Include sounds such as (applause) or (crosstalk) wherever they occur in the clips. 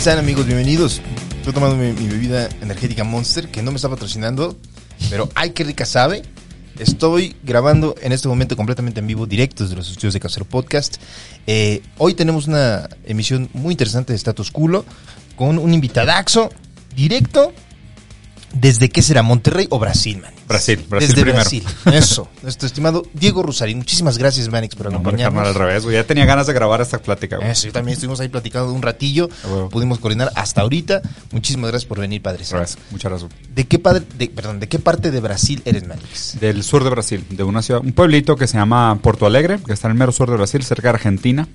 están amigos? Bienvenidos. Estoy tomando mi, bebida energética Monster, que no me está patrocinando, pero ay, qué rica sabe. Estoy grabando en este momento completamente en vivo, directos de los estudios de Casero Podcast. Eh, hoy tenemos una emisión muy interesante de Status Culo con un invitadaxo directo desde qué será, Monterrey o Brasil, man. Brasil, Brasil Desde primero. Brasil. Eso. Nuestro estimado Diego Rusarín. Muchísimas gracias, Manix, por No, acompañarnos. carnal, al revés. Ya tenía ganas de grabar esta plática, güey. Eso, y también estuvimos ahí platicando un ratillo. Pudimos coordinar hasta ahorita. Muchísimas gracias por venir, padres. Al revés, muchas gracias. ¿De qué, padre, de, perdón, ¿De qué parte de Brasil eres, Manix? Del sur de Brasil, de una ciudad, un pueblito que se llama Porto Alegre, que está en el mero sur de Brasil, cerca de Argentina.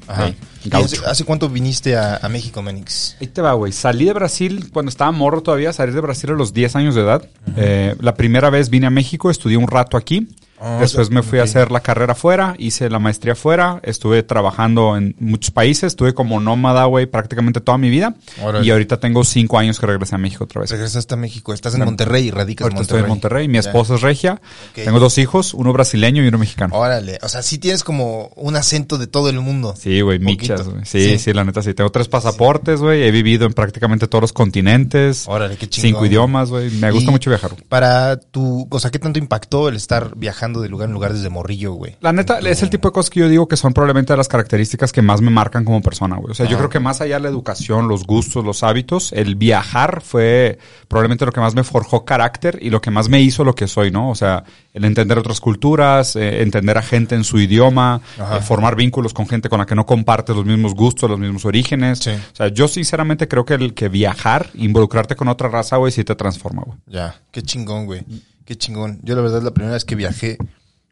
¿Y gaucho. hace, hace cuánto viniste a, a México, Manix? Ahí te va, güey. Salí de Brasil cuando estaba morro todavía, salí de Brasil a los 10 años de edad. Eh, la primera vez vine a México, estudié un rato aquí. Ah, Después me fui a hacer la carrera afuera, hice la maestría afuera, estuve trabajando en muchos países, estuve como nómada, güey, prácticamente toda mi vida. Órale. Y ahorita tengo cinco años que regresé a México otra vez. Regresaste a México. Estás en Monterrey y radicas en Monterrey. estoy en Monterrey, mi esposa es regia, tengo dos hijos, uno brasileño y uno mexicano. Órale. O sea, sí tienes como un acento de todo el mundo. Sí, güey, michas, güey. Sí, sí, la neta sí. Tengo tres pasaportes, güey. He vivido en prácticamente todos los continentes. Órale, qué chingón. Cinco idiomas, güey. Me gusta mucho viajar. Para tu... O sea, ¿qué tanto impactó el estar viajando de lugar en lugar desde morrillo, güey? La neta, es el tipo de cosas que yo digo que son probablemente de las características que más me marcan como persona, güey. O sea, yo creo que más allá de la educación, los gustos, los hábitos, el viajar fue probablemente lo que más me forjó carácter y lo que más me hizo lo que soy, ¿no? O sea, el entender otras culturas, eh, entender a gente en su idioma, eh, formar vínculos con gente con la que no compartes los mismos gustos, los mismos orígenes. Sí. O sea, yo sinceramente creo que el que viajar, involucrarte con otra raza, güey, sí te transforma, güey. Ya, qué chingón, güey. Qué chingón. Yo la verdad la primera vez que viajé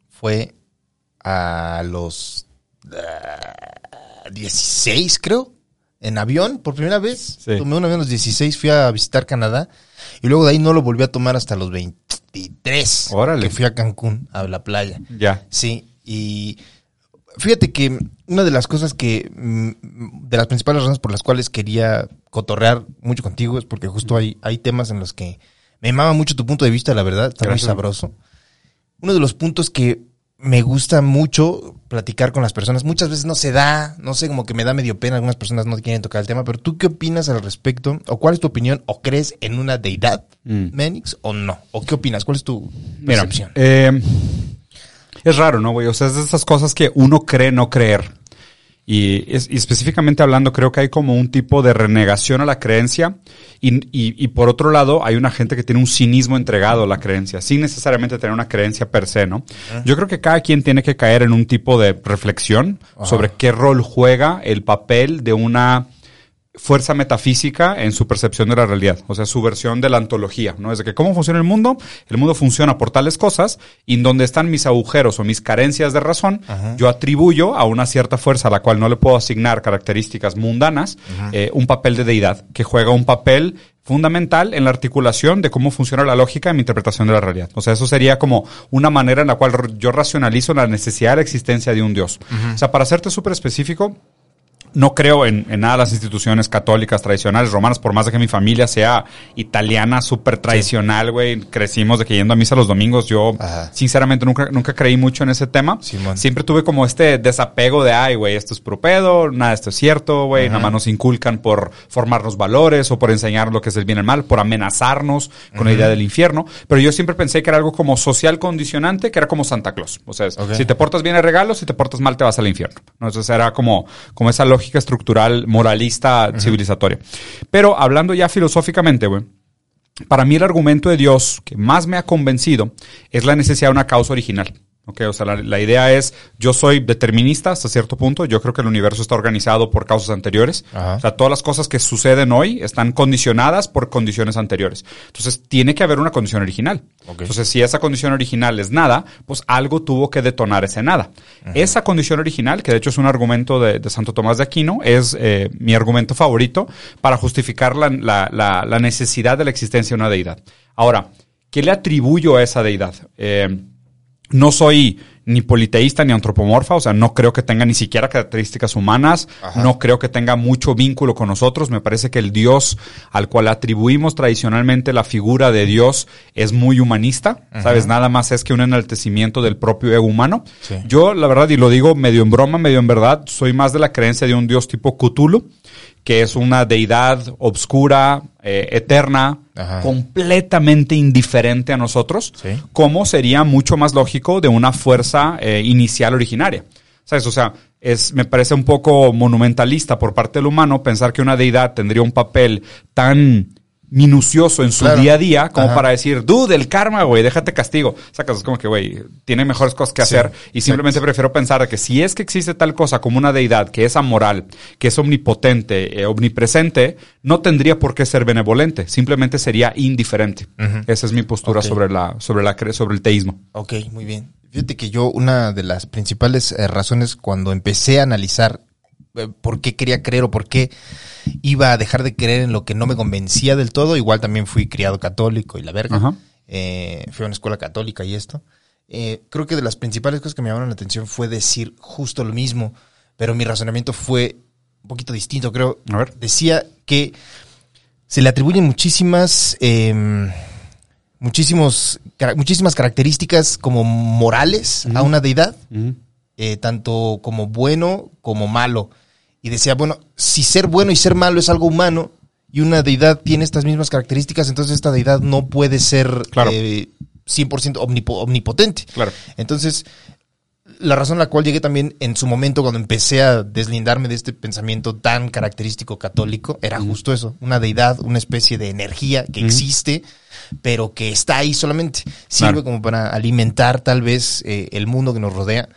fue a los ah, 16, creo, en avión, por primera vez. Sí. Tomé un avión a los 16, fui a visitar Canadá y luego de ahí no lo volví a tomar hasta los 23. Órale. Que fui a Cancún, a la playa. Ya. Sí, y fíjate que una de las cosas que, mm, de las principales razones por las cuales quería cotorrear mucho contigo es porque justo hay, hay temas en los que me mama mucho tu punto de vista, la verdad, está Gracias. muy sabroso. Uno de los puntos que me gusta mucho platicar con las personas, muchas veces no se da, no sé, como que me da medio pena, algunas personas no quieren tocar el tema, pero tú qué opinas al respecto, o cuál es tu opinión, o crees en una deidad, Mm. Menix, o no, o qué opinas, cuál es tu Mira, percepción? eh, es raro, ¿no, güey? O sea, es de esas cosas que uno cree no creer. Y, es- y específicamente hablando, creo que hay como un tipo de renegación a la creencia. Y, y- y por otro lado, hay una gente que tiene un cinismo entregado a la creencia, sin necesariamente tener una creencia per se, ¿no? Yo creo que cada quien tiene que caer en un tipo de reflexión sobre qué rol juega el papel de una fuerza metafísica en su percepción de la realidad, o sea, su versión de la antología, ¿no? Es de que cómo funciona el mundo, el mundo funciona por tales cosas, y en donde están mis agujeros o mis carencias de razón, yo atribuyo a una cierta fuerza a la cual no le puedo asignar características mundanas, eh, un papel de deidad, que juega un papel fundamental en la articulación de cómo funciona la lógica en mi interpretación de la realidad. O sea, eso sería como una manera en la cual yo racionalizo la necesidad de la existencia de un Dios. O sea, para serte súper específico, no creo en, en nada de las instituciones católicas tradicionales romanas, por más de que mi familia sea italiana, súper tradicional, güey. Crecimos de que yendo a misa los domingos. Yo, Ajá. sinceramente, nunca, nunca creí mucho en ese tema. Siempre tuve como este desapego de, ay, güey, esto es puro pedo, nada esto es cierto, güey. Nada más nos inculcan por formarnos valores o por enseñar lo que es el bien y el mal, por amenazarnos con la idea del infierno. Pero yo siempre pensé que era algo como social condicionante, que era como Santa Claus. O sea, si te portas bien hay regalos, si te portas mal te vas al infierno. ¿no? Entonces era como, como esa lógica estructural, moralista, civilizatoria. Pero hablando ya filosóficamente, güey. Para mí el argumento de Dios que más me ha convencido es la necesidad de una causa original. Ok, o sea, la, la idea es, yo soy determinista hasta cierto punto, yo creo que el universo está organizado por causas anteriores. Ajá. O sea, todas las cosas que suceden hoy están condicionadas por condiciones anteriores. Entonces, tiene que haber una condición original. Ok. Entonces, si esa condición original es nada, pues algo tuvo que detonar ese nada. Esa condición original, que de hecho es un argumento de, de Santo Tomás de Aquino, es eh, mi argumento favorito para justificar la, la- la- la necesidad de la existencia de una deidad. Ahora, ¿qué le atribuyo a esa deidad? Eh, no soy ni politeísta ni antropomorfa, o sea, no creo que tenga ni siquiera características humanas, Ajá. no creo que tenga mucho vínculo con nosotros, me parece que el Dios al cual atribuimos tradicionalmente la figura de Dios es muy humanista, ¿sabes? Nada más es que un enaltecimiento del propio ego humano. Sí. Yo, la verdad, y lo digo medio en broma, medio en verdad, soy más de la creencia de un Dios tipo Cthulhu, que es una deidad obscura, eh, eterna, Ajá. completamente indiferente a nosotros, Sí. como sería mucho más lógico de una fuerza eh, inicial originaria. ¿Sabes? O sea, es, me parece un poco monumentalista por parte del humano pensar que una deidad tendría un papel tan minucioso en su Claro. día a día como Ajá. para decir, dude, el karma, güey, déjate castigo. Sacas, es como que, güey, tiene mejores cosas que Sí, hacer y simplemente prefiero pensar que si es que existe tal cosa como una deidad que es amoral, que es omnipotente, eh, omnipresente, no tendría por qué ser benevolente, simplemente sería indiferente. Esa es mi postura sobre la, sobre la, sobre el teísmo. Ok, muy bien. Fíjate que yo una de las principales eh, razones cuando empecé a analizar eh, por qué quería creer o por qué iba a dejar de creer en lo que no me convencía del todo, igual también fui criado católico y la verga, Ajá. eh, fui a una escuela católica y esto, eh, creo que de las principales cosas que me llamaron la atención fue decir justo lo mismo, pero mi razonamiento fue un poquito distinto, creo. A ver. Decía que se le atribuyen muchísimas... em, muchísimos, muchísimas características como morales a una deidad, eh, tanto como bueno como malo. Y decía, bueno, si ser bueno y ser malo es algo humano y una deidad tiene estas mismas características, entonces esta deidad no puede ser Claro. eh, 100% omnipo- omnipotente. Claro. Entonces, la razón a la cual llegué también en su momento cuando empecé a deslindarme de este pensamiento tan característico católico era justo eso, una deidad, una especie de energía que existe, pero que está ahí solamente. Sirve Claro. como para alimentar tal vez eh, el mundo que nos rodea.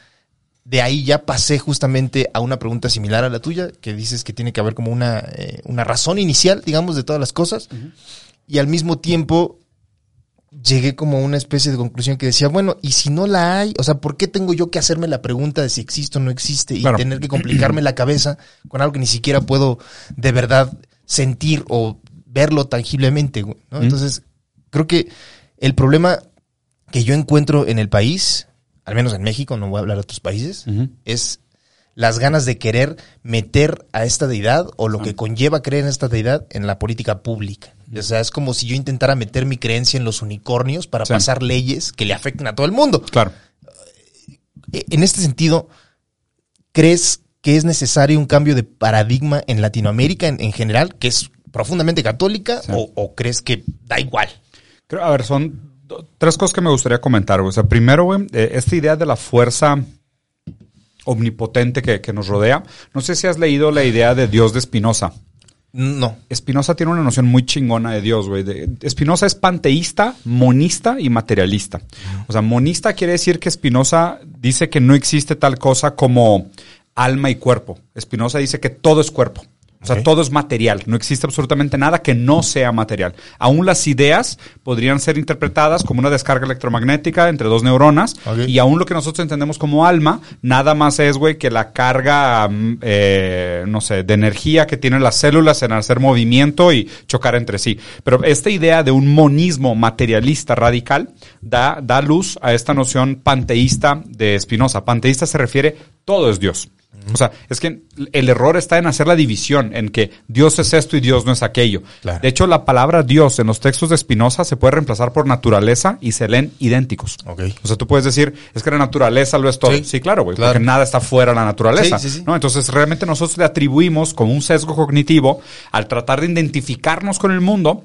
De ahí ya pasé justamente a una pregunta similar a la tuya, que dices que tiene que haber como una, eh, una razón inicial, digamos, de todas las cosas. Y al mismo tiempo llegué como a una especie de conclusión que decía, bueno, y si no la hay, o sea, ¿por qué tengo yo que hacerme la pregunta de si existe o no existe y Claro. tener que complicarme la cabeza con algo que ni siquiera puedo de verdad sentir o verlo tangiblemente? Entonces, creo que el problema que yo encuentro en el país, al menos en México, no voy a hablar de otros países, es las ganas de querer meter a esta deidad o lo que conlleva creer en esta deidad en la política pública. O sea, es como si yo intentara meter mi creencia en los unicornios para Sí. pasar leyes que le afecten a todo el mundo. Claro. E- En este sentido, ¿crees que es necesario un cambio de paradigma en Latinoamérica en, en general, que es profundamente católica, Sí. o, o crees que da igual? Creo, a ver, son tres cosas que me gustaría comentar, güey. O sea, primero, güey, eh, esta idea de la fuerza omnipotente que, que nos rodea. No sé si has leído la idea de Dios de Spinoza. No. Spinoza tiene una noción muy chingona de Dios, güey. Spinoza es panteísta, monista y materialista. O sea, monista quiere decir que Spinoza dice que no existe tal cosa como alma y cuerpo. Spinoza dice que todo es cuerpo. O sea, todo es material. No existe absolutamente nada que no sea material. Aún las ideas podrían ser interpretadas como una descarga electromagnética entre dos neuronas. Y aún lo que nosotros entendemos como alma, nada más es, güey, que la carga, mm, eh, no sé, de energía que tienen las células en hacer movimiento y chocar entre sí. Pero esta idea de un monismo materialista radical da, da luz a esta noción panteísta de Spinoza. Panteísta se refiere, todo es Dios. O sea, es que el error está en hacer la división, en que Dios es esto y Dios no es aquello. Claro. De hecho, la palabra Dios en los textos de Spinoza se puede reemplazar por naturaleza y se leen idénticos. O sea, tú puedes decir, es que la naturaleza lo es todo. Sí. Sí, claro, güey, Claro. porque nada está fuera de la naturaleza. Sí, sí, sí. ¿no? Entonces, realmente nosotros le atribuimos como un sesgo cognitivo al tratar de identificarnos con el mundo.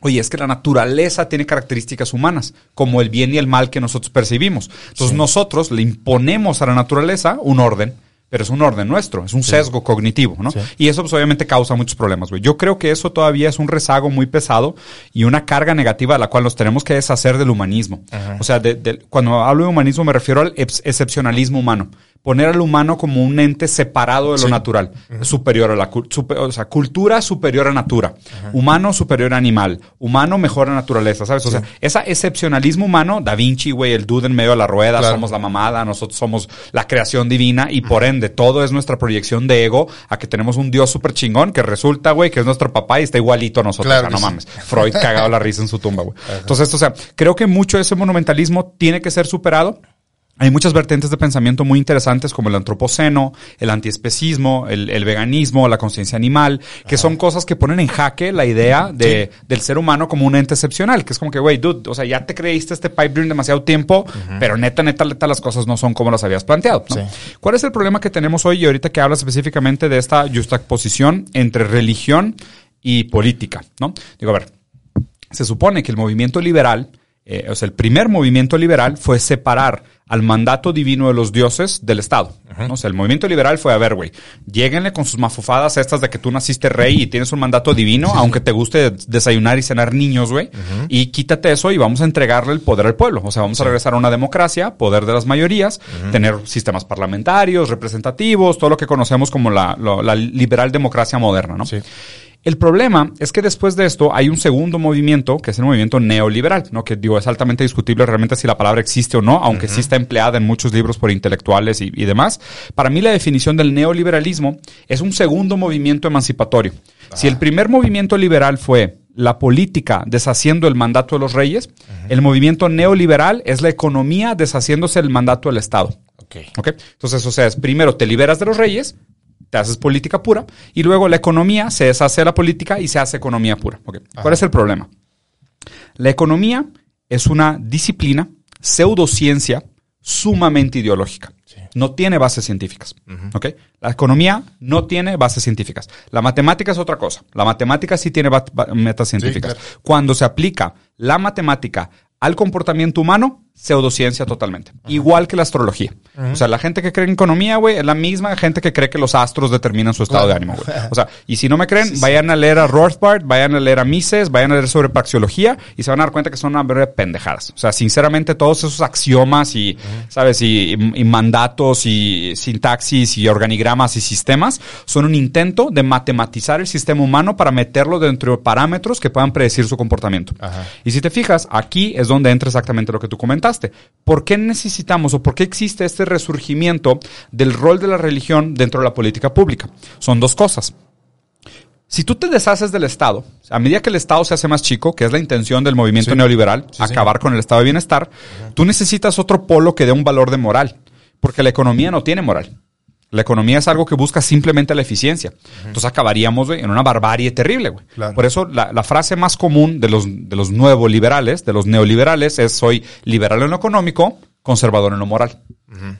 Oye, es que la naturaleza tiene características humanas, como el bien y el mal que nosotros percibimos. Entonces, nosotros le imponemos a la naturaleza un orden. Pero es un orden nuestro, es un sesgo cognitivo, ¿no? Sí. Y eso pues obviamente causa muchos problemas, güey. Yo creo que eso todavía es un rezago muy pesado y una carga negativa de la cual nos tenemos que deshacer del humanismo. O sea, de- de- cuando hablo de humanismo me refiero al ex- excepcionalismo humano. Poner al humano como un ente separado de lo Sí. natural, superior a la cul- supe- o sea, cultura superior a natura, humano superior a animal, humano mejor a naturaleza, ¿sabes? O sea, ese excepcionalismo humano, Da Vinci, güey, el dude en medio de la rueda, Claro. somos la mamada, nosotros somos la creación divina y por ende todo es nuestra proyección de ego a que tenemos un dios súper chingón que resulta, güey, que es nuestro papá y está igualito a nosotros. Claro o sea, que no sí. mames. Freud cagado la risa en su tumba, güey. (laughs) Entonces, o sea, creo que mucho de ese monumentalismo tiene que ser superado. Hay muchas vertientes de pensamiento muy interesantes como el antropoceno, el antiespecismo, el, el veganismo, la conciencia animal, que son cosas que ponen en jaque la idea de, del ser humano como un ente excepcional, que es como que, güey, dude, o sea, ya te creíste este pipe dream demasiado tiempo, pero neta, neta, neta, las cosas no son como las habías planteado. ¿no? Sí. ¿Cuál es el problema que tenemos hoy y ahorita que hablas específicamente de esta juxtaposición entre religión y política? ¿no? Digo, a ver, se supone que el movimiento liberal, eh, o sea, el primer movimiento liberal fue separar al mandato divino de los dioses del Estado. ¿no? O sea, el movimiento liberal fue, a ver, güey, lléguenle con sus mafufadas estas de que tú naciste rey y tienes un mandato divino, aunque te guste desayunar y cenar niños, güey, y quítate eso y vamos a entregarle el poder al pueblo. O sea, vamos a regresar a una democracia, poder de las mayorías, tener sistemas parlamentarios, representativos, todo lo que conocemos como la, la liberal democracia moderna, ¿no? El problema es que después de esto hay un segundo movimiento, que es el movimiento neoliberal, ¿no? Que digo, es altamente discutible realmente si la palabra existe o no, aunque sí está empleada en muchos libros por intelectuales y, y demás. Para mí la definición del neoliberalismo es un segundo movimiento emancipatorio. Si el primer movimiento liberal fue la política deshaciendo el mandato de los reyes, el movimiento neoliberal es la economía deshaciéndose el mandato del Estado. Ok. ¿Ok? Entonces, o sea, es primero te liberas de los reyes, te haces política pura, y luego la economía se deshace de la política y se hace economía pura. ¿Cuál es el problema? La economía es una disciplina, pseudociencia, sumamente ideológica. No tiene bases científicas. La economía no tiene bases científicas. La matemática es otra cosa. La matemática sí tiene metas científicas. claro. Cuando se aplica la matemática al comportamiento humano, pseudociencia totalmente. Igual que la astrología. O sea, la gente que cree en economía, güey, es la misma gente que cree que los astros determinan su estado Claro. de ánimo, güey. O sea, y si no me creen, vayan a leer a Rothbard, vayan a leer a Mises, vayan a leer sobre praxeología y se van a dar cuenta que son una de pendejadas. O sea, sinceramente, todos esos axiomas y, ¿sabes? Y, y mandatos y sintaxis y organigramas y sistemas son un intento de matematizar el sistema humano para meterlo dentro de parámetros que puedan predecir su comportamiento. Y si te fijas, aquí es donde entra exactamente lo que tú ¿Por qué necesitamos o por qué existe este resurgimiento del rol de la religión dentro de la política pública? Son dos cosas. Si tú te deshaces del Estado, a medida que el Estado se hace más chico, que es la intención del movimiento Sí. neoliberal, Sí, sí. acabar con el estado de bienestar, tú necesitas otro polo que dé un valor de moral, porque la economía no tiene moral. La economía es algo que busca simplemente la eficiencia. Entonces acabaríamos en una barbarie terrible, güey. Claro. Por eso la, la frase más común de los, de los nuevos liberales, de los neoliberales, es soy liberal en lo económico, conservador en lo moral.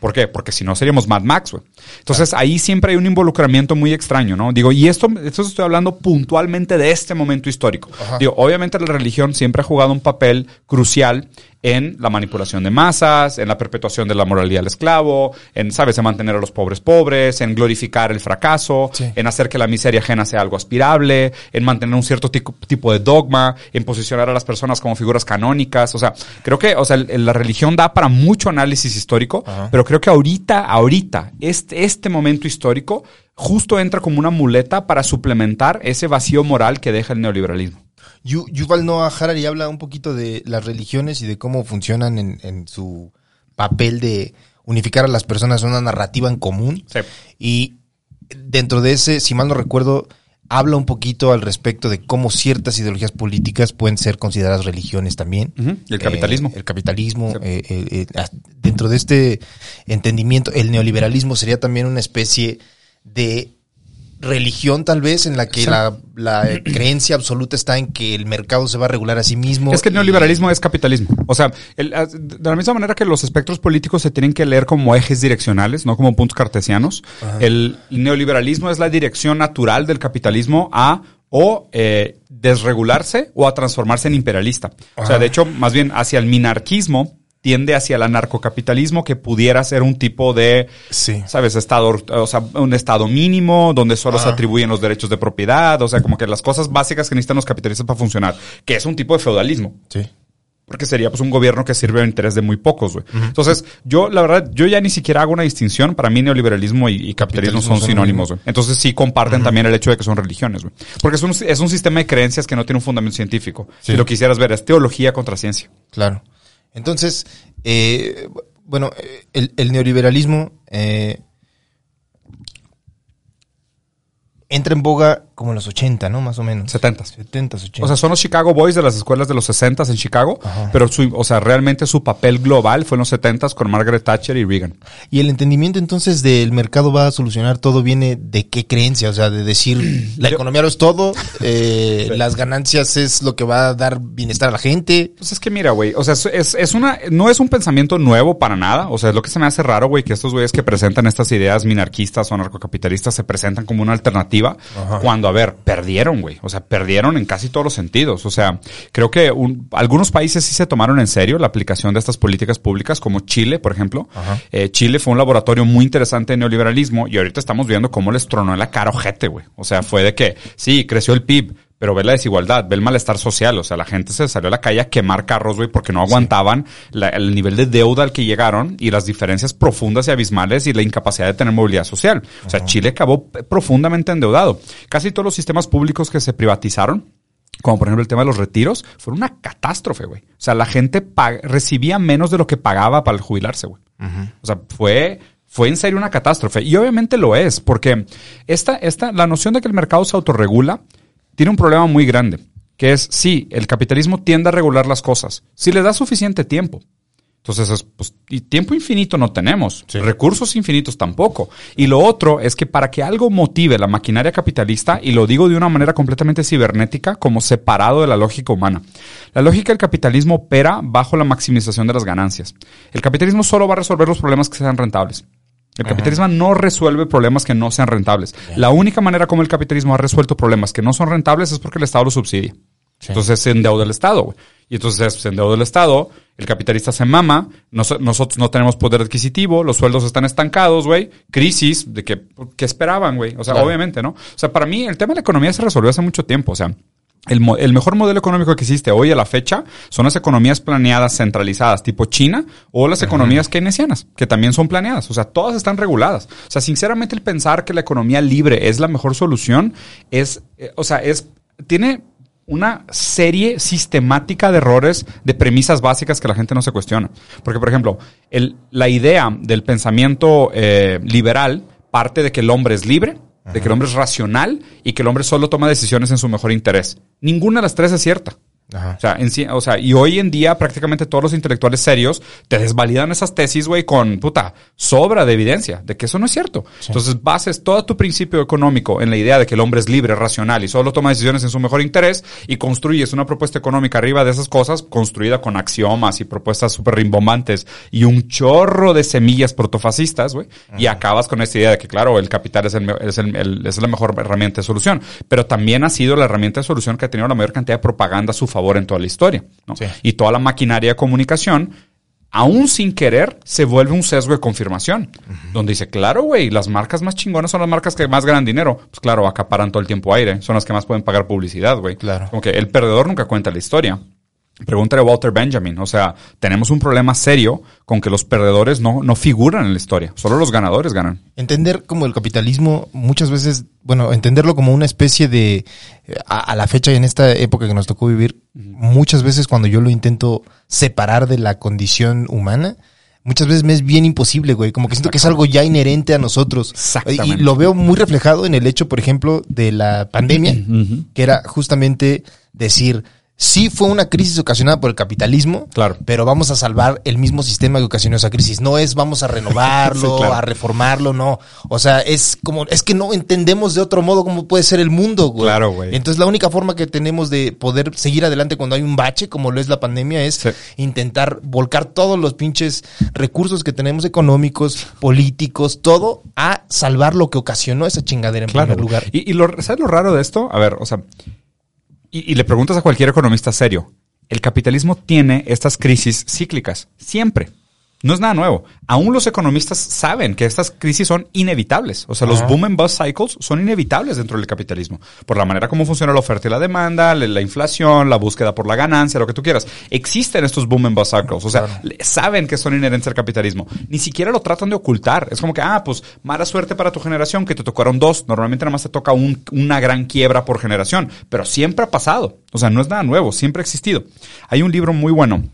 ¿Por qué? Porque si no seríamos Mad Max, güey. Entonces ahí siempre hay un involucramiento muy extraño, ¿no? Digo, y esto, esto estoy hablando puntualmente de este momento histórico. Digo, obviamente la religión siempre ha jugado un papel crucial en la manipulación de masas, en la perpetuación de la moralidad del esclavo, en, ¿sabes?, en mantener a los pobres pobres, en glorificar el fracaso, Sí. en hacer que la miseria ajena sea algo aspirable, en mantener un cierto tipo de dogma, en posicionar a las personas como figuras canónicas. O sea, creo que, o sea, el- la religión da para mucho análisis histórico, Ajá. pero creo que ahorita, ahorita, este, este momento histórico justo entra como una muleta para suplementar ese vacío moral que deja el neoliberalismo. Yu- Yuval Noah Harari habla un poquito de las religiones y de cómo funcionan en, en su papel de unificar a las personas en una narrativa en común. Sí. Y dentro de ese, si mal no recuerdo, habla un poquito al respecto de cómo ciertas ideologías políticas pueden ser consideradas religiones también. Y el capitalismo. Eh, el capitalismo. Sí. eh, eh, eh, dentro de este entendimiento, el neoliberalismo sería también una especie de religión tal vez en la que la, la (clears throat) creencia absoluta está en que el mercado se va a regular a sí mismo. Es que el neoliberalismo es capitalismo. O sea, el- as- de la misma manera que los espectros políticos se tienen que leer como ejes direccionales, no como puntos cartesianos, el neoliberalismo es la dirección natural del capitalismo a o eh, desregularse o a transformarse en imperialista. O sea, de hecho, más bien hacia el minarquismo tiende hacia el anarcocapitalismo que pudiera ser un tipo de Sí. ¿sabes? Estado, o sea, un estado mínimo donde solo se atribuyen los derechos de propiedad, o sea, como que las cosas básicas que necesitan los capitalistas para funcionar, que es un tipo de feudalismo. Sí. Porque sería pues un gobierno que sirve al interés de muy pocos, güey. Entonces, yo, la verdad, yo ya ni siquiera hago una distinción. Para mí, neoliberalismo y, y capitalismo Capitalismo son son sinónimos, güey. Entonces, sí comparten también el hecho de que son religiones, güey. Porque es un, es un sistema de creencias que no tiene un fundamento científico. Sí. Si lo quisieras ver, es teología contra ciencia. Claro. Entonces, eh, bueno, el, el neoliberalismo eh, entra en boga como en los 80, ¿no? Más o menos. 70. 70, 80. O sea, son los Chicago Boys de las escuelas de los 60 en Chicago, pero su, o sea, realmente su papel global fue en los 70 con Margaret Thatcher y Reagan. y el entendimiento entonces del mercado va a solucionar todo viene de qué creencia, o sea, de decir la Yo- economía lo es todo, eh, las ganancias es lo que va a dar bienestar a la gente. Pues es que mira, güey, o sea, es, una, no es un pensamiento nuevo para nada, o sea, es lo que se me hace raro, güey, que estos güeyes que presentan estas ideas minarquistas o narcocapitalistas se presentan como una alternativa, cuando, a ver, perdieron, güey, o sea, perdieron en casi todos los sentidos, o sea, creo que un- algunos países sí se tomaron en serio la aplicación de estas políticas públicas, como Chile, por ejemplo. Eh, Chile fue un laboratorio muy interesante de neoliberalismo y ahorita estamos viendo cómo les tronó en la cara ojete, güey, o sea, fue de que, sí, creció el PIB, pero ve la desigualdad, ve el malestar social. O sea, la gente se salió a la calle a quemar carros, güey, porque no aguantaban la- el nivel de deuda al que llegaron y las diferencias profundas y abismales y la incapacidad de tener movilidad social. O sea, Chile acabó profundamente endeudado. Casi todos los sistemas públicos que se privatizaron, como por ejemplo el tema de los retiros, fueron una catástrofe, güey. O sea, la gente recibía menos de lo que pagaba para jubilarse, güey. O sea, fue, fue en serio una catástrofe. Y obviamente lo es, porque esta, esta, la noción de que el mercado se autorregula tiene un problema muy grande, que es, sí, el capitalismo tiende a regular las cosas, si le da suficiente tiempo. Entonces, es, pues, y tiempo infinito no tenemos, recursos infinitos tampoco. Y lo otro es que para que algo motive la maquinaria capitalista, y lo digo de una manera completamente cibernética, como separado de la lógica humana, la lógica del capitalismo opera bajo la maximización de las ganancias. El capitalismo solo va a resolver los problemas que sean rentables. El capitalismo no resuelve problemas que no sean rentables. La única manera como el capitalismo ha resuelto problemas que no son rentables es porque el Estado lo subsidia. Entonces se endeuda el Estado, güey. Y entonces se endeuda el Estado, el capitalista se mama, nos- nosotros no tenemos poder adquisitivo, los sueldos están estancados, güey. Crisis, de que, ¿qué esperaban, güey? O sea, Claro. obviamente, ¿no? O sea, para mí el tema de la economía se resolvió hace mucho tiempo, o sea. El, mejor modelo económico que existe hoy a la fecha son las economías planeadas centralizadas tipo China o las economías keynesianas, que también son planeadas. O sea, todas están reguladas. O sea, sinceramente el pensar que la economía libre es la mejor solución es, eh, o sea, es, tiene una serie sistemática de errores de premisas básicas que la gente no se cuestiona. Porque, por ejemplo, el- la idea del pensamiento eh, liberal parte de que el hombre es libre, de que el hombre es racional y que el hombre solo toma decisiones en su mejor interés. Ninguna de las tres es cierta. Ajá. O sea, en sí- o sea, y hoy en día prácticamente todos los intelectuales serios te desvalidan esas tesis, güey, con puta sobra de evidencia de que eso no es cierto. Entonces bases todo tu principio económico en la idea de que el hombre es libre, racional y solo toma decisiones en su mejor interés y construyes una propuesta económica arriba de esas cosas construida con axiomas y propuestas súper rimbombantes y un chorro de semillas protofascistas, güey, y acabas con esta idea de que, claro, el capital es, el, es, el- el- es la mejor herramienta de solución, pero también ha sido la herramienta de solución que ha tenido la mayor cantidad de propaganda a su favor en toda la historia, ¿no? Sí. Y toda la maquinaria de comunicación, aún sin querer, se vuelve un sesgo de confirmación, donde dice, claro, güey, las marcas más chingonas son las marcas que más ganan dinero. Pues claro, acaparan todo el tiempo aire, son las que más pueden pagar publicidad, güey. Claro. Como que el perdedor nunca cuenta la historia. Pregúntale a Walter Benjamin. O sea, tenemos un problema serio con que los perdedores no, no figuran en la historia. Solo los ganadores ganan. Entender como el capitalismo muchas veces, bueno, entenderlo como una especie de, eh, a, a la fecha y en esta época que nos tocó vivir, muchas veces cuando yo lo intento separar de la condición humana, muchas veces me es bien imposible, güey, como que siento que es algo ya inherente a nosotros. Exactamente. Y lo veo muy reflejado en el hecho, por ejemplo, de la pandemia, que era justamente decir, sí fue una crisis ocasionada por el capitalismo, Claro. pero vamos a salvar el mismo sistema que ocasionó esa crisis. No es vamos a (laughs) renovarlo, Sí, claro. a reformarlo, no. O sea, es como, es que no entendemos de otro modo cómo puede ser el mundo, güey. Claro, güey. Entonces la única forma que tenemos de poder seguir adelante cuando hay un bache, como lo es la pandemia, es Sí. intentar volcar todos los pinches recursos que tenemos económicos, políticos, todo a salvar lo que ocasionó esa chingadera en primer lugar. Y, y lo, ¿sabes lo raro de esto? A ver, o sea, y, le preguntas a cualquier economista serio, el capitalismo tiene estas crisis cíclicas, siempre. No es nada nuevo. Aún los economistas saben que estas crisis son inevitables. O sea, los boom and bust cycles son inevitables dentro del capitalismo. Por la manera como funciona la oferta y la demanda, la, la inflación, la búsqueda por la ganancia, lo que tú quieras. Existen estos boom and bust cycles. O sea, saben que son inherentes al capitalismo. Ni siquiera lo tratan de ocultar. Es como que, ah, pues mala suerte para tu generación que te tocaron dos. Normalmente nada más te toca un- una gran quiebra por generación. Pero siempre ha pasado. O sea, no es nada nuevo. Siempre ha existido. Hay un libro muy bueno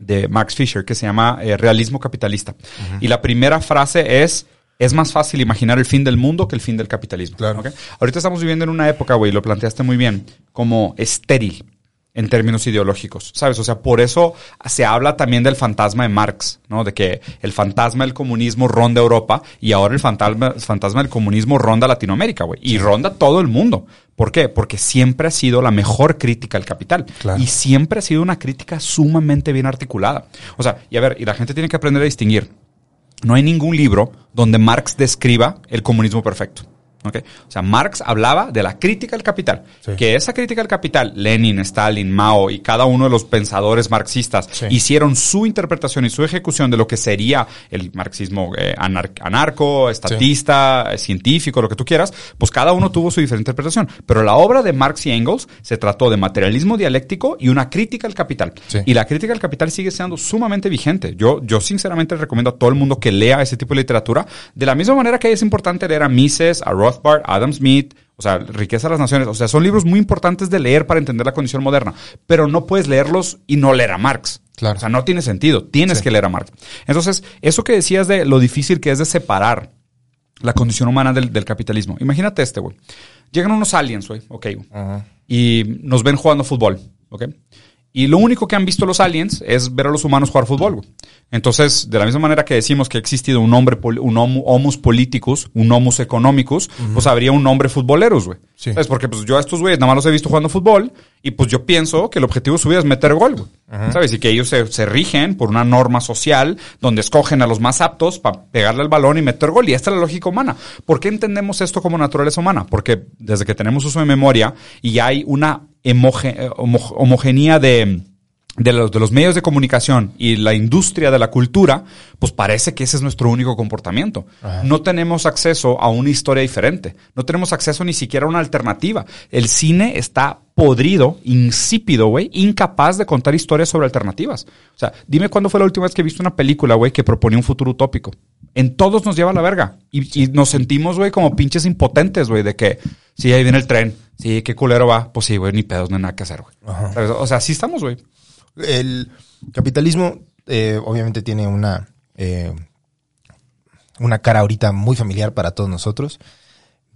de Max Fisher que se llama eh, Realismo Capitalista. Y la primera frase es, es más fácil imaginar el fin del mundo que el fin del capitalismo. Claro. ¿ok? Ahorita estamos viviendo en una época, güey, lo planteaste muy bien, como estéril en términos ideológicos, ¿sabes? O sea, por eso se habla también del fantasma de Marx, ¿no? De que el fantasma del comunismo ronda Europa y ahora el fantasma, el fantasma del comunismo ronda Latinoamérica, güey. Y ronda todo el mundo. ¿Por qué? Porque siempre ha sido la mejor crítica al capital. Claro. Y siempre ha sido una crítica sumamente bien articulada. O sea, y a ver, y la gente tiene que aprender a distinguir. No hay ningún libro donde Marx describa el comunismo perfecto. ¿Ok? O sea, Marx hablaba de la crítica al capital. Sí. Que esa crítica al capital, Lenin, Stalin, Mao y cada uno de los pensadores marxistas Sí. hicieron su interpretación y su ejecución de lo que sería el marxismo eh, anar- anarco, estatista, eh, científico, lo que tú quieras, pues cada uno tuvo su diferente interpretación. Pero la obra de Marx y Engels se trató de materialismo dialéctico y una crítica al capital. Sí. Y la crítica al capital sigue siendo sumamente vigente. Yo, yo sinceramente recomiendo a todo el mundo que lea ese tipo de literatura. De la misma manera que es importante leer a Mises, a Rothbard, Adam Smith, o sea, Riqueza de las Naciones. O sea, son libros muy importantes de leer para entender la condición moderna. Pero no puedes leerlos y no leer a Marx. Claro. O sea, no tiene sentido. Tienes Sí. que leer a Marx. Entonces, eso que decías de lo difícil que es de separar la condición humana del, del capitalismo. Imagínate este, güey. Llegan unos aliens, güey. Ok, güey y nos ven jugando fútbol, ¿ok? Y lo único que han visto los aliens es ver a los humanos jugar fútbol. güey. Entonces, de la misma manera que decimos que ha existido un hombre, un homo- homus politicus, un homus economicus, pues habría un hombre futboleros, güey. Sí. ¿Sabes? Porque pues yo a estos güeyes nada más los he visto jugando fútbol y pues yo pienso que el objetivo de su vida es meter gol, güey. ¿Sabes? Y que ellos se, se rigen por una norma social donde escogen a los más aptos para pegarle al balón y meter gol. Y esta es la lógica humana. ¿Por qué entendemos esto como naturaleza humana? Porque desde que tenemos uso de memoria y hay una eh, homo- homogeneía de, de los, de los medios de comunicación y la industria de la cultura, pues parece que ese es nuestro único comportamiento. Ajá. No tenemos acceso a una historia diferente. No tenemos acceso ni siquiera a una alternativa. El cine está podrido, insípido, güey, incapaz de contar historias sobre alternativas. O sea, dime cuándo fue la última vez que viste una película, güey, que proponía un futuro utópico. En todos nos lleva a la verga. Y, y nos sentimos, güey, como pinches impotentes, güey, de que, sí, ahí viene el tren. Sí, qué culero va. Pues sí, güey, ni pedos, no hay nada que hacer, güey. O sea, así estamos, güey. El capitalismo eh, obviamente tiene una, eh, una cara ahorita muy familiar para todos nosotros,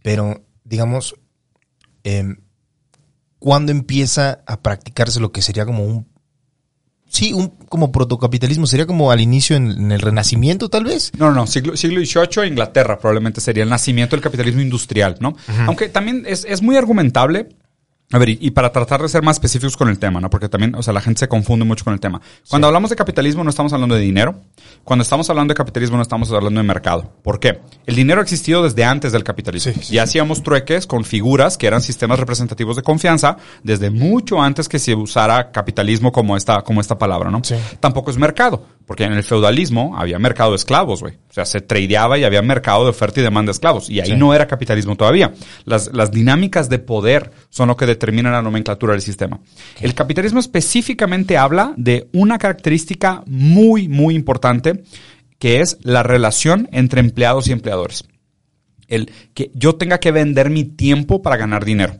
pero digamos, eh, ¿cuándo empieza a practicarse lo que sería como un... Sí, un como protocapitalismo, sería como al inicio en, en el Renacimiento tal vez. No, no, no, siglo, siglo XVIII, Inglaterra probablemente sería el nacimiento del capitalismo industrial, ¿no? Aunque también es, es muy argumentable. A ver, y, y para tratar de ser más específicos con el tema, ¿no? Porque también, o sea, la gente se confunde mucho con el tema. Cuando hablamos de capitalismo no estamos hablando de dinero. Cuando estamos hablando de capitalismo no estamos hablando de mercado. ¿Por qué? El dinero ha existido desde antes del capitalismo. Sí, sí. Y hacíamos trueques con figuras que eran sistemas representativos de confianza desde mucho antes que se usara capitalismo como esta, como esta palabra, ¿no? Sí. Tampoco es mercado. Porque en el feudalismo había mercado de esclavos, güey. O sea, se tradeaba y había mercado de oferta y demanda de esclavos. Y ahí Sí. no era capitalismo todavía. Las, las dinámicas de poder son lo que determinan la nomenclatura del sistema. El capitalismo específicamente habla de una característica muy, muy importante, que es la relación entre empleados y empleadores. El que yo tenga que vender mi tiempo para ganar dinero.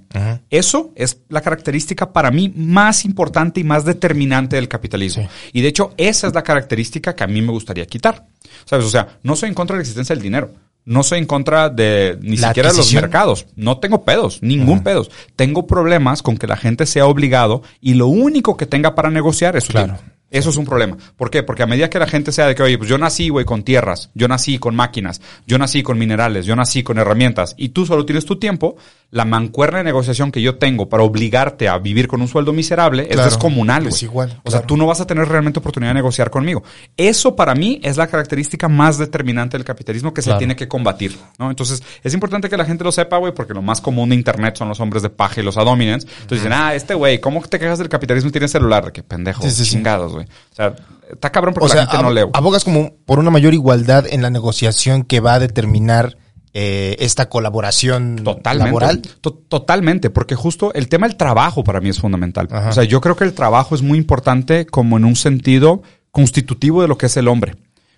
Eso es la característica para mí más importante y más determinante del capitalismo. Sí. Y de hecho, esa es la característica que a mí me gustaría quitar. ¿Sabes? O sea, no soy en contra de la existencia del dinero. No soy en contra de ni La siquiera de los mercados. No tengo pedos, ningún pedos. Tengo problemas con que la gente sea obligado y lo único que tenga para negociar es su Claro. tiempo. Eso es un problema. ¿Por qué? Porque a medida que la gente sea de que, oye, pues yo nací, güey, con tierras, yo nací con máquinas, yo nací con minerales, yo nací con herramientas, y tú solo tienes tu tiempo, la mancuerna de negociación que yo tengo para obligarte a vivir con un sueldo miserable es descomunal, es igual, O sea, tú no vas a tener realmente oportunidad de negociar conmigo. Eso para mí es la característica más determinante del capitalismo que Claro. se tiene que combatir, ¿no? Entonces, es importante que la gente lo sepa, güey, porque lo más común de internet son los hombres de paja y los adominants. Entonces dicen, ah, este güey, ¿cómo te quejas del capitalismo y tienes celular? De que pendejo, Sí, chingados, güey. O sea, está cabrón porque O sea, la gente no ab- lee. güey. abogas como por una mayor igualdad en la negociación que va a determinar eh, esta colaboración Totalmente. laboral. To- totalmente, porque justo el tema del trabajo para mí es fundamental. Ajá. O sea, yo creo que el trabajo es muy importante como en un sentido constitutivo de lo que es el hombre.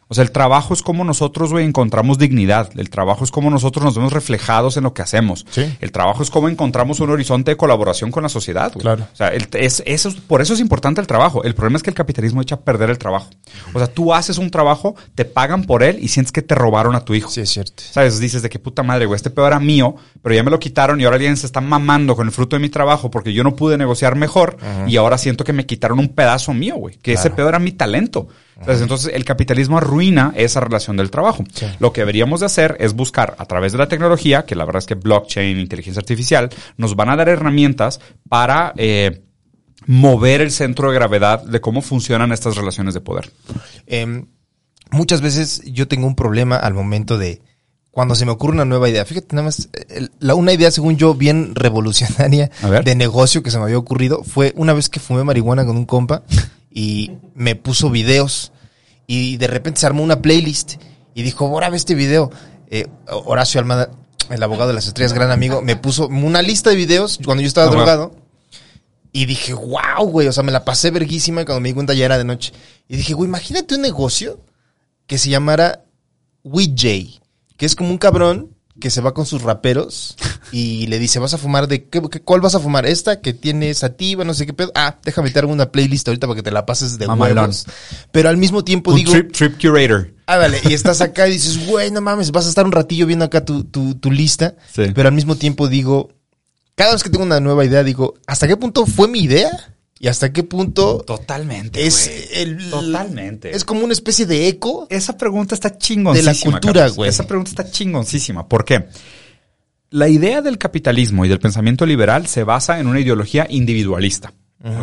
O sea, el trabajo es como nosotros, güey, encontramos dignidad. El trabajo es como nosotros nos vemos reflejados en lo que hacemos. Sí. El trabajo es como encontramos un horizonte de colaboración con la sociedad, güey. Claro. O sea, el- es, eso, es- por eso es importante el trabajo. El problema es que el capitalismo echa a perder el trabajo. O sea, tú haces un trabajo, te pagan por él y sientes que te robaron a tu hijo. Sí, es cierto. ¿Sabes? Dices de qué puta madre, güey. Este pedo era mío, pero ya me lo quitaron y ahora alguien se está mamando con el fruto de mi trabajo porque yo no pude negociar mejor y ahora siento que me quitaron un pedazo mío, güey. Que ese pedo era mi talento. Entonces, el capitalismo arruina esa relación del trabajo. Sí. Lo que deberíamos de hacer es buscar a través de la tecnología, que la verdad es que blockchain, inteligencia artificial, nos van a dar herramientas para eh, mover el centro de gravedad de cómo funcionan estas relaciones de poder. Em, muchas veces yo tengo un problema al momento de cuando se me ocurre una nueva idea. Fíjate, nada más, el- la, una idea, según yo, bien (laughs) revolucionaria de negocio que se me había ocurrido fue una vez que fumé marihuana con un compa y me puso videos y de repente se armó una playlist y dijo, ahora ve este video. Eh, Horacio Almada, el abogado de las estrellas, gran amigo, me puso una lista de videos cuando yo estaba wow. drogado. Y dije, wow, güey, o sea, me la pasé verguísima y cuando me di cuenta ya era de noche. Y dije, güey, imagínate un negocio que se llamara WeJ, que es como un cabrón que se va con sus raperos y le dice, vas a fumar de, ¿qué, qué- cuál vas a fumar? Esta que tiene sativa, no sé qué pedo. Ah, déjame meter una playlist ahorita para que te la pases de huevos. Pero al mismo tiempo Un digo, trip, trip curator. ah, vale, y estás acá y dices, güey, no mames, vas a estar un ratillo viendo acá tu, tu, tu lista. Sí. Pero al mismo tiempo digo, cada vez que tengo una nueva idea, digo, ¿hasta qué punto fue mi idea? ¿Y hasta qué punto Totalmente. es el... Totalmente. Es como una especie de eco. Esa pregunta está chingoncísima. De la cultura, güey. Esa pregunta está chingoncísima. ¿Por qué? La idea del capitalismo y del pensamiento liberal se basa en una ideología individualista.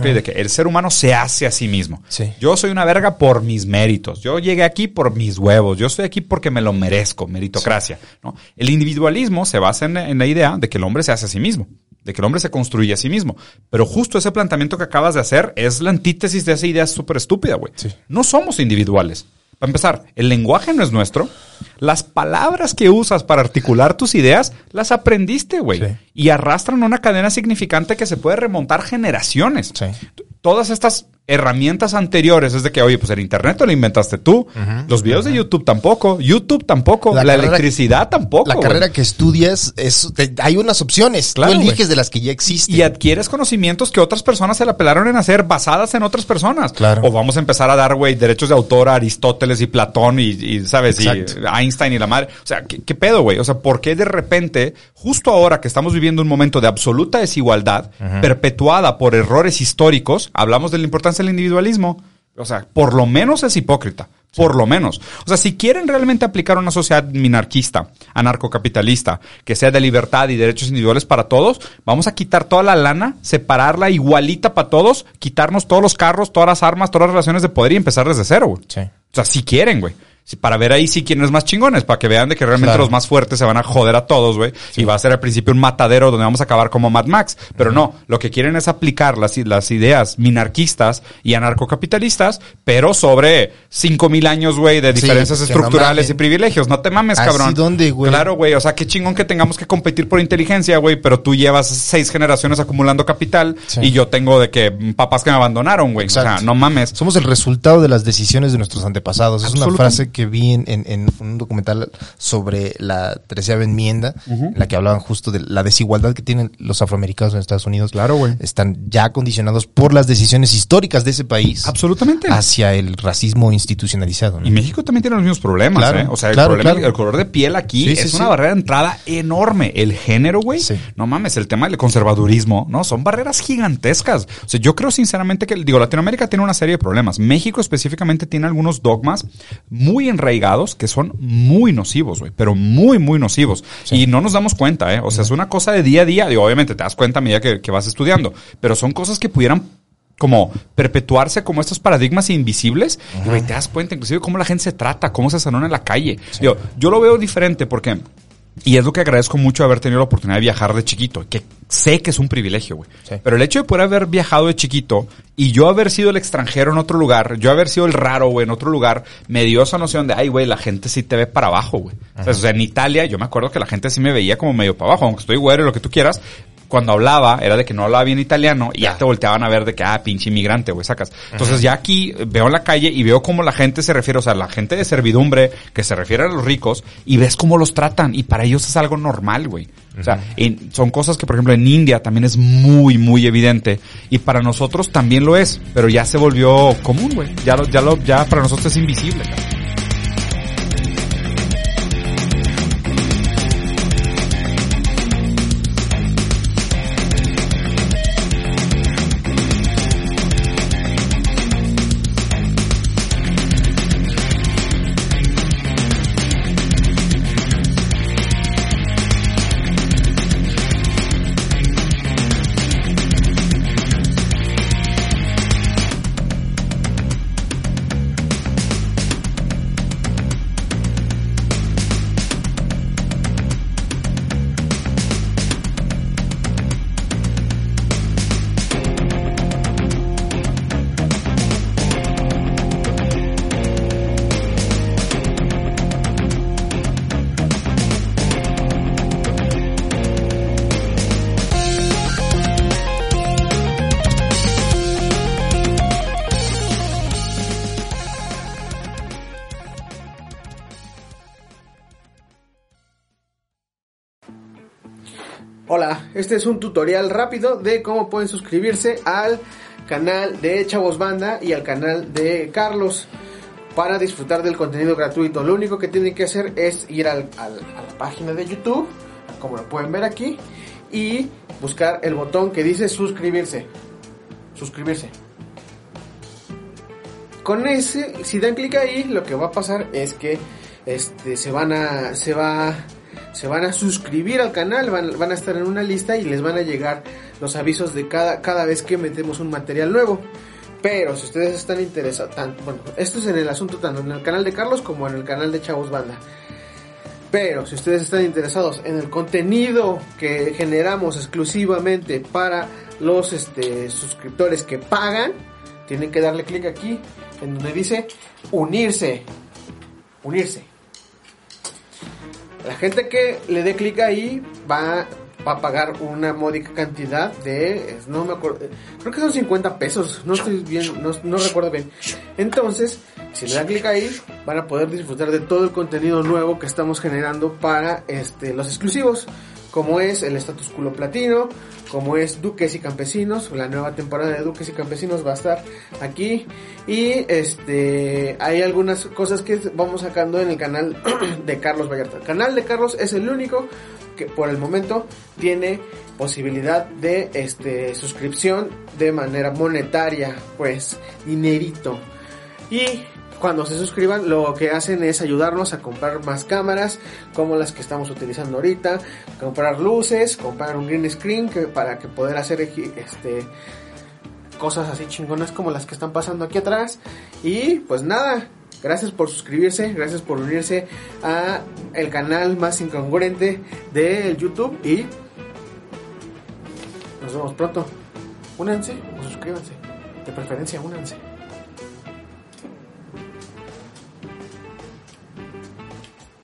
De que el ser humano se hace a sí mismo. Sí. Yo soy una verga por mis méritos. Yo llegué aquí por mis huevos. Yo estoy aquí porque me lo merezco. Meritocracia. ¿no? El individualismo se basa en, en la idea de que el hombre se hace a sí mismo. De que el hombre se construye a sí mismo. Pero justo ese planteamiento que acabas de hacer es la antítesis de esa idea súper estúpida, güey. Sí. No somos individuales. Para empezar, el lenguaje no es nuestro. Las palabras que usas para articular tus ideas las aprendiste, güey. Sí. Y arrastran una cadena significante que se puede remontar generaciones. Sí. Todas estas herramientas anteriores es de que, oye, pues el internet lo inventaste tú. Los videos de YouTube tampoco. YouTube tampoco. La, electricidad tampoco. La carrera que estudias, es, te- hay unas opciones. Claro, Tú eliges de las que ya existen. Y adquieres conocimientos que otras personas se la pelaron en hacer basadas en otras personas. Claro. O vamos a empezar a dar, güey, derechos de autor a Aristóteles y Platón y, y, ¿sabes? Exacto. Y Einstein y la madre. O sea, ¿qué, qué pedo, güey? O sea, ¿por qué de repente, justo ahora que estamos viviendo un momento de absoluta desigualdad, perpetuada por errores históricos, hablamos de la importancia del individualismo? O sea, por lo menos es hipócrita. Por lo menos. O sea, si quieren realmente aplicar una sociedad minarquista, anarcocapitalista, que sea de libertad y derechos individuales para todos, vamos a quitar toda la lana, separarla igualita para todos, quitarnos todos los carros, todas las armas, todas las relaciones de poder y empezar desde cero, güey. Sí. O sea, si quieren, güey. Para ver ahí sí quién es más chingones, para que vean de que realmente Claro. los más fuertes se van a joder a todos, güey. Y va a ser al principio un matadero donde vamos a acabar como Mad Max. Pero no, lo que quieren es aplicar las, las ideas minarquistas y anarcocapitalistas, pero sobre cinco mil años, güey, de diferencias estructurales y privilegios. No te mames, ¿Así cabrón. dónde, güey? Claro, güey. O sea, qué chingón que tengamos que competir por inteligencia, güey, pero tú llevas seis generaciones acumulando capital Sí. y yo tengo de que mm, papás que me abandonaron, güey. O sea, no mames. Somos el resultado de las decisiones de nuestros antepasados. Es una frase que vi en, en- en un documental sobre la treceava enmienda, en la que hablaban justo de la desigualdad que tienen los afroamericanos en Estados Unidos. Claro, güey. Están ya condicionados por las decisiones históricas de ese país Absolutamente. hacia el racismo institucionalizado. ¿no? Y México también tiene los mismos problemas, Claro, ¿eh? O sea, el claro, problema, claro. el color de piel aquí Sí, sí, es una sí. barrera de entrada enorme. El género, güey. Sí. No mames, el tema del conservadurismo, ¿no? Son barreras gigantescas. O sea, yo creo sinceramente que, digo, Latinoamérica tiene una serie de problemas. México específicamente tiene algunos dogmas muy enraigados que son muy nocivos, güey. Pero muy, muy nocivos. Y no nos damos cuenta, ¿eh? O sea, es una cosa de día a día. Digo, obviamente te das cuenta a medida que, que vas estudiando. Pero son cosas que pudieran como perpetuarse como estos paradigmas invisibles y te das cuenta inclusive cómo la gente se trata, cómo se sanona en la calle. Digo, yo lo veo diferente porque y es lo que agradezco mucho haber tenido la oportunidad de viajar de chiquito, que sé que es un privilegio, güey. Sí. Pero el hecho de poder haber viajado de chiquito y yo haber sido el extranjero en otro lugar, yo haber sido el raro, güey, en otro lugar, me dio esa noción de, ay, güey, la gente sí te ve para abajo, güey. O sea, en Italia yo me acuerdo que la gente sí me veía como medio para abajo, aunque estoy güero y lo que tú quieras. Cuando hablaba era de que no hablaba bien italiano y ya te volteaban a ver de que, ah, pinche inmigrante, güey, sacas. Entonces ya aquí veo en la calle y veo cómo la gente se refiere, o sea, la gente de servidumbre que se refiere a los ricos y ves cómo los tratan y para ellos es algo normal, güey. O sea, en- son cosas que, por ejemplo, en India también es muy, muy evidente. Y para nosotros también lo es. Pero ya se volvió común, güey. Ya lo, ya lo, ya para nosotros es invisible, cabrón. Este es un tutorial rápido de cómo pueden suscribirse al canal de Chavos Banda y al canal de Carlos para disfrutar del contenido gratuito. Lo único que tienen que hacer es ir al- a la página de YouTube, como lo pueden ver aquí, y buscar el botón que dice suscribirse. Suscribirse. Con ese, si dan clic ahí, lo que va a pasar es que este se van a se va se van a suscribir al canal, van, van a estar en una lista y les van a llegar los avisos de cada cada vez que metemos un material nuevo. Pero si ustedes están interesados, bueno, esto es en el asunto tanto en el canal de Carlos como en el canal de Chavos Banda. Pero si ustedes están interesados en el contenido que generamos exclusivamente para los este, suscriptores que pagan, tienen que darle clic aquí en donde dice unirse. Unirse. La gente que le dé clic ahí va, a pagar una módica cantidad de, no me acuerdo, creo que son 50 pesos, no estoy bien, no, no recuerdo bien. Entonces, si le dan clic ahí, van a poder disfrutar de todo el contenido nuevo que estamos generando para este, los exclusivos, como es el Status Culo Platino, como es Duques y Campesinos, la nueva temporada de Duques y Campesinos va a estar aquí y este hay algunas cosas que vamos sacando en el canal (clears throat) de Carlos Vallarta. El canal de Carlos es el único que por el momento tiene posibilidad de este suscripción de manera monetaria, pues dinerito. Y cuando se suscriban lo que hacen es ayudarnos a comprar más cámaras como las que estamos utilizando ahorita, comprar luces, comprar un green screen que, para que poder hacer este cosas así chingonas como las que están pasando aquí atrás y pues nada, gracias por suscribirse, gracias por unirse a el canal más incongruente de YouTube y nos vemos pronto. Únanse o suscríbanse, de preferencia únanse.